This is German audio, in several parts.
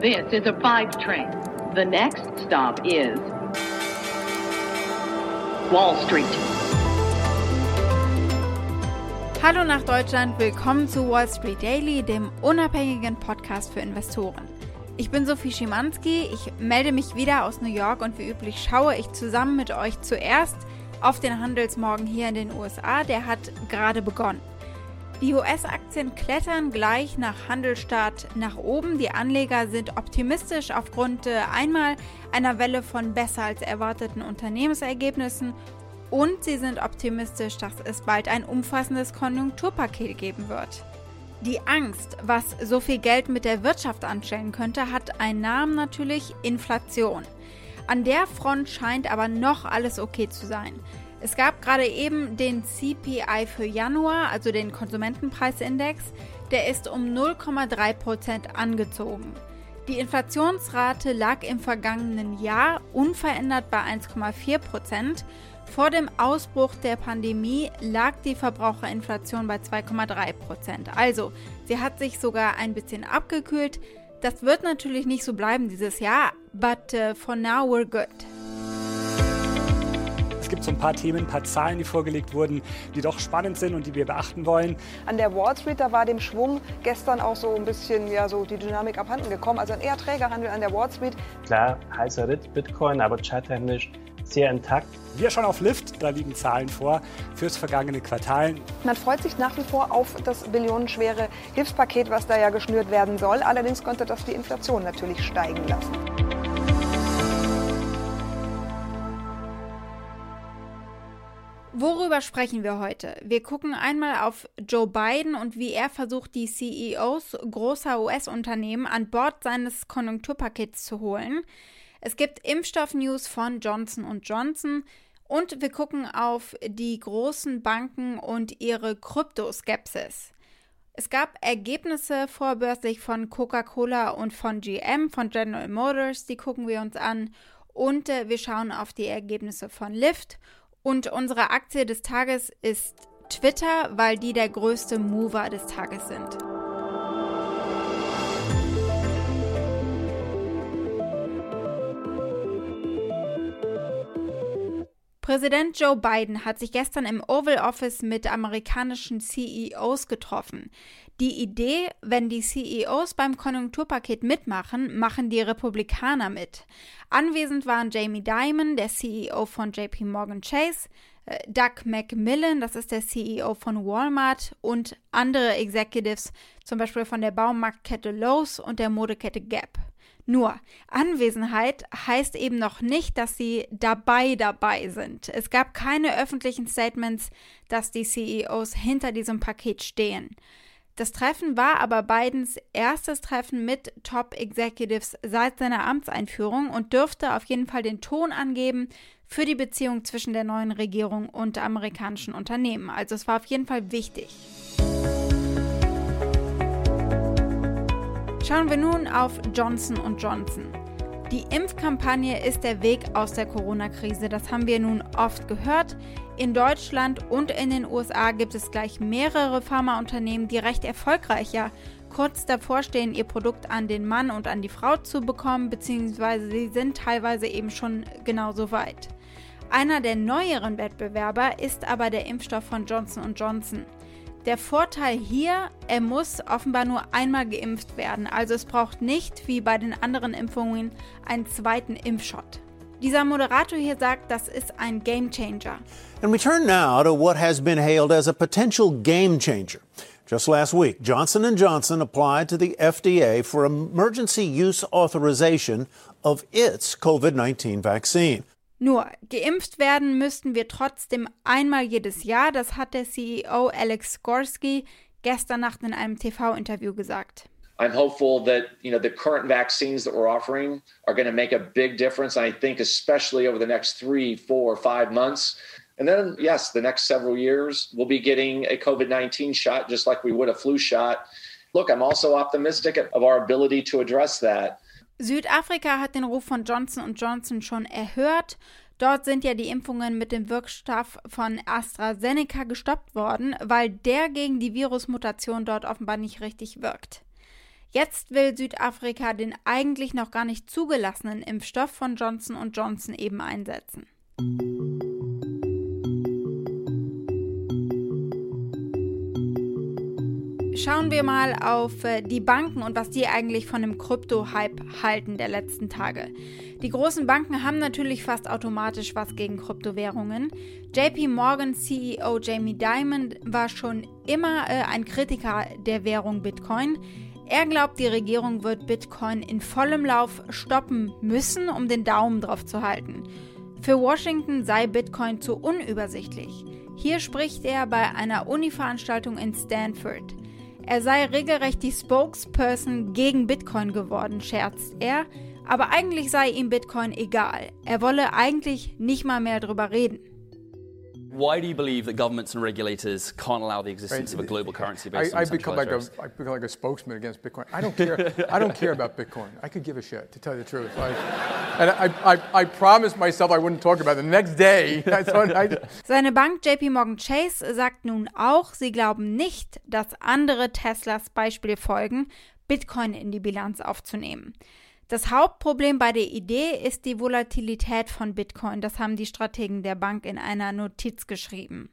This is a five train. The next stop is Wall Street. Hallo nach Deutschland, willkommen zu Wall Street Daily, dem unabhängigen Podcast für Investoren. Ich bin Sophie Schimanski, ich melde mich wieder aus New York und wie üblich schaue ich zusammen mit euch zuerst auf den Handelsmorgen hier in den USA, der hat gerade begonnen. Die US-Aktien klettern gleich nach Handelstart nach oben. Die Anleger sind optimistisch aufgrund äh, einmal einer Welle von besser als erwarteten Unternehmensergebnissen und sie sind optimistisch, dass es bald ein umfassendes Konjunkturpaket geben wird. Die Angst, was so viel Geld mit der Wirtschaft anstellen könnte, hat einen Namen natürlich Inflation. An der Front scheint aber noch alles okay zu sein. Es gab gerade eben den CPI für Januar, also den Konsumentenpreisindex, der ist um 0,3% angezogen. Die Inflationsrate lag im vergangenen Jahr unverändert bei 1,4%. Vor dem Ausbruch der Pandemie lag die Verbraucherinflation bei 2,3%. Also, sie hat sich sogar ein bisschen abgekühlt. Das wird natürlich nicht so bleiben dieses Jahr, but uh, for now we're good gibt so ein paar Themen, ein paar Zahlen, die vorgelegt wurden, die doch spannend sind und die wir beachten wollen. An der Wall Street, da war dem Schwung gestern auch so ein bisschen ja, so die Dynamik abhanden gekommen. Also ein eher träger Handel an der Wall Street. Klar, heißer Ritt Bitcoin, aber charttechnisch sehr intakt. Wir schauen auf Lift, da liegen Zahlen vor fürs vergangene Quartal. Man freut sich nach wie vor auf das billionenschwere Hilfspaket, was da ja geschnürt werden soll. Allerdings konnte das die Inflation natürlich steigen lassen. Worüber sprechen wir heute? Wir gucken einmal auf Joe Biden und wie er versucht, die CEOs großer US-Unternehmen an Bord seines Konjunkturpakets zu holen. Es gibt Impfstoff-News von Johnson Johnson und wir gucken auf die großen Banken und ihre Kryptoskepsis. Es gab Ergebnisse vorbörslich von Coca-Cola und von GM, von General Motors, die gucken wir uns an. Und äh, wir schauen auf die Ergebnisse von Lyft und unsere Aktie des Tages ist Twitter, weil die der größte Mover des Tages sind. Präsident Joe Biden hat sich gestern im Oval Office mit amerikanischen CEOs getroffen. Die Idee, wenn die CEOs beim Konjunkturpaket mitmachen, machen die Republikaner mit. Anwesend waren Jamie Dimon, der CEO von JP Morgan Chase, äh, Doug McMillan, das ist der CEO von Walmart und andere Executives, zum Beispiel von der Baumarktkette Lowe's und der Modekette Gap. Nur, Anwesenheit heißt eben noch nicht, dass sie dabei dabei sind. Es gab keine öffentlichen Statements, dass die CEOs hinter diesem Paket stehen. Das Treffen war aber Bidens erstes Treffen mit Top-Executives seit seiner Amtseinführung und dürfte auf jeden Fall den Ton angeben für die Beziehung zwischen der neuen Regierung und amerikanischen Unternehmen. Also es war auf jeden Fall wichtig. Schauen wir nun auf Johnson Johnson. Die Impfkampagne ist der Weg aus der Corona-Krise. Das haben wir nun oft gehört. In Deutschland und in den USA gibt es gleich mehrere Pharmaunternehmen, die recht erfolgreich ja kurz davor stehen, ihr Produkt an den Mann und an die Frau zu bekommen, beziehungsweise sie sind teilweise eben schon genauso weit. Einer der neueren Wettbewerber ist aber der Impfstoff von Johnson Johnson. Der Vorteil hier, er muss offenbar nur einmal geimpft werden, also es braucht nicht wie bei den anderen Impfungen einen zweiten Impfshot. Dieser Moderator hier sagt, das ist ein Game Changer. And we turn now to what has been hailed as a potential game changer. Just last week, Johnson & Johnson applied to the FDA for emergency use authorization of its COVID-19 vaccine. Nur, geimpft werden müssten wir trotzdem einmal jedes Jahr, das hat der CEO Alex Gorski gestern Nacht in einem TV-Interview gesagt. I'm hopeful that you know the current vaccines that we're offering are going to make a big difference. I think especially over the next three, four, five months. And then, yes, the next several years, we'll be getting a COVID 19 shot just like we would a flu shot. Look, I'm also optimistic of our ability to address that. Südafrika hat den Ruf von Johnson Johnson schon erhört. Dort sind ja die Impfungen mit dem Wirkstoff von AstraZeneca gestoppt worden, weil der gegen die Virusmutation dort offenbar nicht richtig wirkt. Jetzt will Südafrika den eigentlich noch gar nicht zugelassenen Impfstoff von Johnson Johnson eben einsetzen. Schauen wir mal auf äh, die Banken und was die eigentlich von dem Krypto-Hype halten der letzten Tage. Die großen Banken haben natürlich fast automatisch was gegen Kryptowährungen. JP Morgan CEO Jamie Dimon war schon immer äh, ein Kritiker der Währung Bitcoin. Er glaubt, die Regierung wird Bitcoin in vollem Lauf stoppen müssen, um den Daumen drauf zu halten. Für Washington sei Bitcoin zu unübersichtlich. Hier spricht er bei einer Uni-Veranstaltung in Stanford. Er sei regelrecht die Spokesperson gegen Bitcoin geworden, scherzt er, aber eigentlich sei ihm Bitcoin egal. Er wolle eigentlich nicht mal mehr drüber reden. Why do you believe that governments and regulators can't allow the existence right. of a global currency based I, on I become like a, I become like a spokesman against Bitcoin. I don't care. I don't care about Bitcoin. I could give a shit, to tell you the truth. Like, and I, I, I promised myself I wouldn't talk about it. The next day. Seine Bank JP Morgan Chase sagt nun auch, sie glauben nicht, dass andere Teslas Beispiel folgen, Bitcoin in die Bilanz aufzunehmen. Das Hauptproblem bei der Idee ist die Volatilität von Bitcoin. Das haben die Strategen der Bank in einer Notiz geschrieben.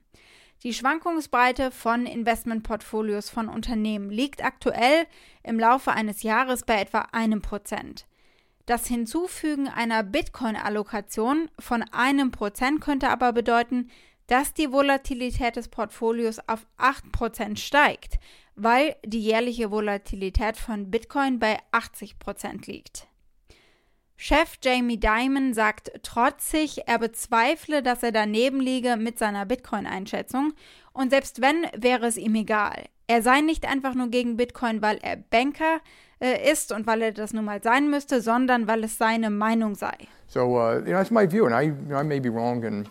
Die Schwankungsbreite von Investmentportfolios von Unternehmen liegt aktuell im Laufe eines Jahres bei etwa einem Prozent. Das Hinzufügen einer Bitcoin-Allokation von einem Prozent könnte aber bedeuten, dass die Volatilität des Portfolios auf 8% steigt, weil die jährliche Volatilität von Bitcoin bei 80% liegt. Chef Jamie Dimon sagt trotzig, er bezweifle, dass er daneben liege mit seiner Bitcoin-Einschätzung und selbst wenn, wäre es ihm egal. Er sei nicht einfach nur gegen Bitcoin, weil er Banker äh, ist und weil er das nun mal sein müsste, sondern weil es seine Meinung sei. So, uh, you know, that's my view and I, you know, I may be wrong and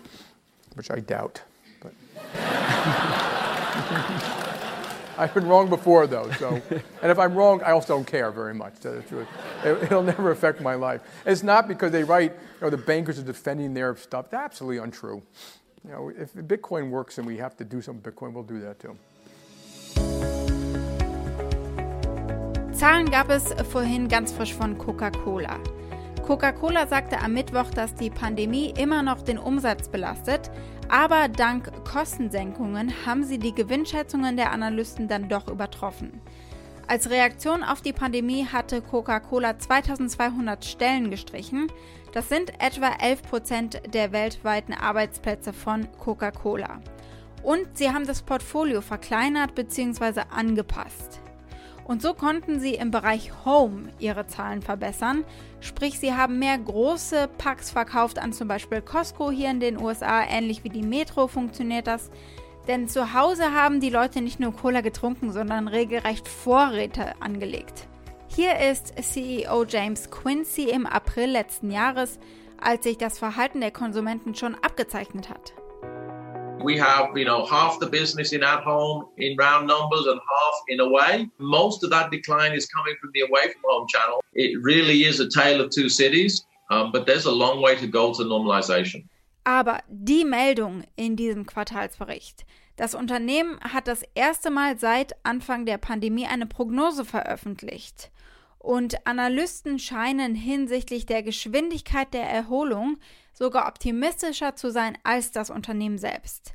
which I doubt. But I've been wrong before, though. So, and if I'm wrong, I also don't care very much. To the truth, it, will never affect my life. It's not because they write, you know, the bankers are defending their stuff. That's absolutely untrue. You know, if Bitcoin works and we have to do some Bitcoin, we'll do that too. Zahlen gab es vorhin ganz frisch von Coca-Cola. Coca-Cola sagte am Mittwoch, dass die Pandemie immer noch den Umsatz belastet, aber dank Kostensenkungen haben sie die Gewinnschätzungen der Analysten dann doch übertroffen. Als Reaktion auf die Pandemie hatte Coca-Cola 2200 Stellen gestrichen. Das sind etwa 11 Prozent der weltweiten Arbeitsplätze von Coca-Cola. Und sie haben das Portfolio verkleinert bzw. angepasst. Und so konnten sie im Bereich Home ihre Zahlen verbessern. Sprich, sie haben mehr große Packs verkauft an zum Beispiel Costco hier in den USA. Ähnlich wie die Metro funktioniert das. Denn zu Hause haben die Leute nicht nur Cola getrunken, sondern regelrecht Vorräte angelegt. Hier ist CEO James Quincy im April letzten Jahres, als sich das Verhalten der Konsumenten schon abgezeichnet hat. We have, you know, half the business in at home in round numbers and half in away. Most of that decline is coming from the away from home channel. It really is a tale of two cities, um, but there's a long way to go to normalization. Aber die Meldung in diesem Quartalsbericht. Das Unternehmen hat das erste Mal seit Anfang der Pandemie eine Prognose veröffentlicht. Und Analysten scheinen hinsichtlich der Geschwindigkeit der Erholung sogar optimistischer zu sein als das Unternehmen selbst.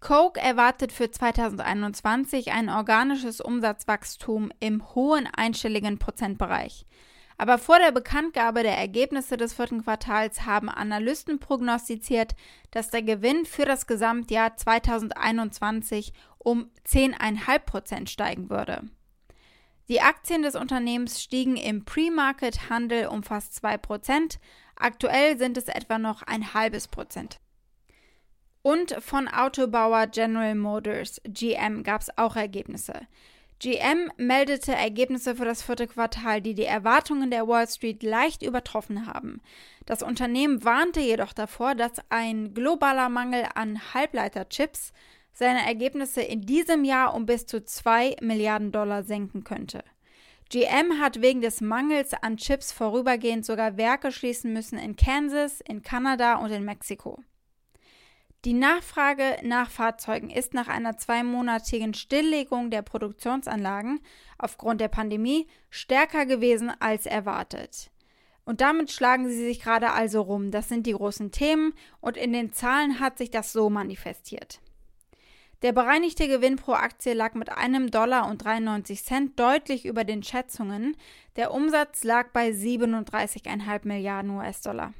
Coke erwartet für 2021 ein organisches Umsatzwachstum im hohen einstelligen Prozentbereich. Aber vor der Bekanntgabe der Ergebnisse des vierten Quartals haben Analysten prognostiziert, dass der Gewinn für das Gesamtjahr 2021 um 10,5 Prozent steigen würde. Die Aktien des Unternehmens stiegen im Pre-Market-Handel um fast 2 Prozent, Aktuell sind es etwa noch ein halbes Prozent. Und von Autobauer General Motors, GM, gab es auch Ergebnisse. GM meldete Ergebnisse für das vierte Quartal, die die Erwartungen der Wall Street leicht übertroffen haben. Das Unternehmen warnte jedoch davor, dass ein globaler Mangel an Halbleiterchips seine Ergebnisse in diesem Jahr um bis zu 2 Milliarden Dollar senken könnte. GM hat wegen des Mangels an Chips vorübergehend sogar Werke schließen müssen in Kansas, in Kanada und in Mexiko. Die Nachfrage nach Fahrzeugen ist nach einer zweimonatigen Stilllegung der Produktionsanlagen aufgrund der Pandemie stärker gewesen als erwartet. Und damit schlagen sie sich gerade also rum. Das sind die großen Themen und in den Zahlen hat sich das so manifestiert. Der bereinigte Gewinn pro Aktie lag mit einem Dollar und 93 Cent deutlich über den Schätzungen. Der Umsatz lag bei 37,5 Milliarden US-Dollar.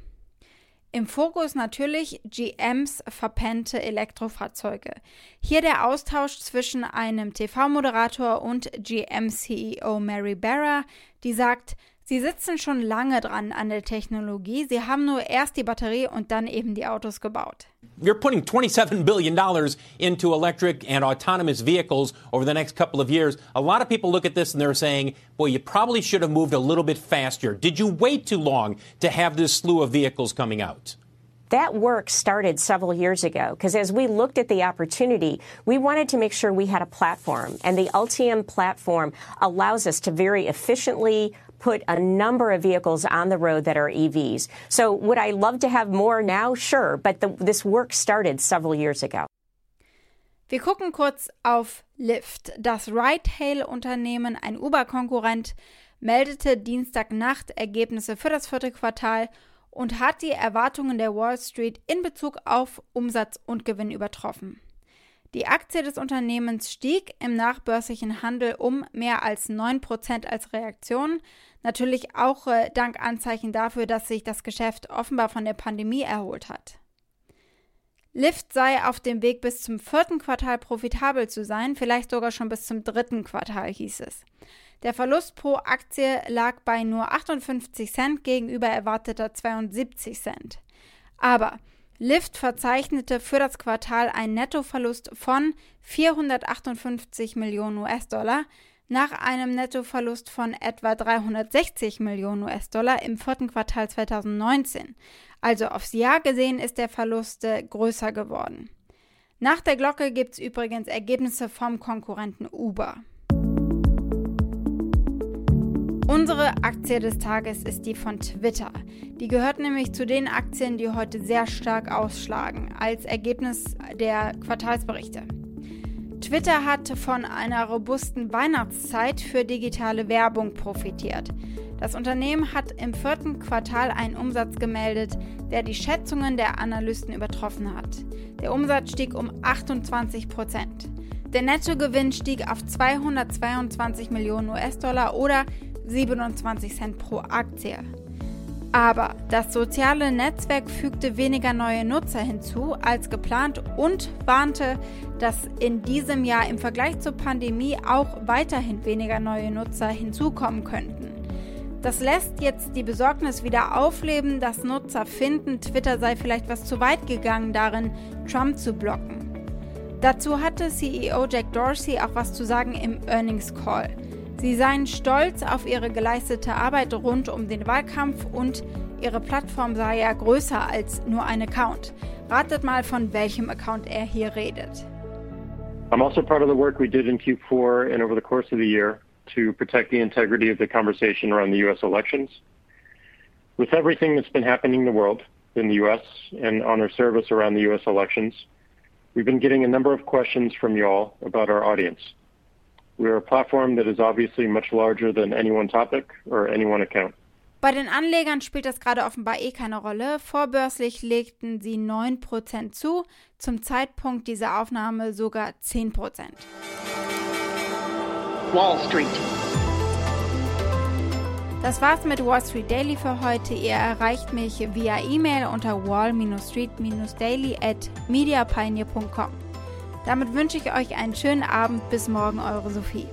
Im Fokus natürlich GMs verpennte Elektrofahrzeuge. Hier der Austausch zwischen einem TV-Moderator und GM-CEO Mary Barra, die sagt, Sie sitzen schon lange dran an der Technologie. Sie haben nur erst die Batterie und dann eben die Autos gebaut. You're putting $27 billion into electric and autonomous vehicles over the next couple of years. A lot of people look at this and they're saying, boy, you probably should have moved a little bit faster. Did you wait too long to have this slew of vehicles coming out? That work started several years ago because as we looked at the opportunity, we wanted to make sure we had a platform. And the Ultium platform allows us to very efficiently put a number of vehicles on the road that are EVs. So would I love to have more now? Sure, but the, this work started several years ago. Wir gucken kurz auf Lyft. Das Ride-Hail-Unternehmen, ein Uber-Konkurrent, meldete Dienstagnacht Ergebnisse für das vierte Quartal und hat die Erwartungen der Wall Street in Bezug auf Umsatz und Gewinn übertroffen. Die Aktie des Unternehmens stieg im nachbörslichen Handel um mehr als 9% als Reaktion. Natürlich auch äh, dank Anzeichen dafür, dass sich das Geschäft offenbar von der Pandemie erholt hat. Lyft sei auf dem Weg bis zum vierten Quartal profitabel zu sein, vielleicht sogar schon bis zum dritten Quartal hieß es. Der Verlust pro Aktie lag bei nur 58 Cent gegenüber erwarteter 72 Cent. Aber Lyft verzeichnete für das Quartal einen Nettoverlust von 458 Millionen US-Dollar nach einem Nettoverlust von etwa 360 Millionen US-Dollar im vierten Quartal 2019. Also aufs Jahr gesehen ist der Verlust äh, größer geworden. Nach der Glocke gibt es übrigens Ergebnisse vom Konkurrenten Uber. Unsere Aktie des Tages ist die von Twitter. Die gehört nämlich zu den Aktien, die heute sehr stark ausschlagen, als Ergebnis der Quartalsberichte. Twitter hat von einer robusten Weihnachtszeit für digitale Werbung profitiert. Das Unternehmen hat im vierten Quartal einen Umsatz gemeldet, der die Schätzungen der Analysten übertroffen hat. Der Umsatz stieg um 28 Prozent. Der Nettogewinn stieg auf 222 Millionen US-Dollar oder 27 Cent pro Aktie. Aber das soziale Netzwerk fügte weniger neue Nutzer hinzu als geplant und warnte, dass in diesem Jahr im Vergleich zur Pandemie auch weiterhin weniger neue Nutzer hinzukommen könnten. Das lässt jetzt die Besorgnis wieder aufleben, dass Nutzer finden, Twitter sei vielleicht was zu weit gegangen darin, Trump zu blocken. Dazu hatte CEO Jack Dorsey auch was zu sagen im Earnings Call. Sie seien stolz auf ihre geleistete Arbeit rund um den Wahlkampf und ihre Plattform sei ja größer als nur ein Account. Ratet mal, von welchem Account er hier redet. I'm also proud of the work we did in Q4 and over the course of the year to protect the integrity of the conversation around the U.S. elections. With everything that's been happening in the world, in the U.S., and on our service around the U.S. elections, we've been getting a number of questions from y'all about our audience. We're a platform that is obviously much larger than any one topic or any one account. Bei den Anlegern spielt das gerade offenbar eh keine Rolle. Vorbörslich legten sie 9% zu, zum Zeitpunkt dieser Aufnahme sogar 10%. Wall Street. Das war's mit Wall Street Daily für heute. Ihr erreicht mich via E-Mail unter wall-street-daily at mediapioneer.com. Damit wünsche ich euch einen schönen Abend. Bis morgen, eure Sophie.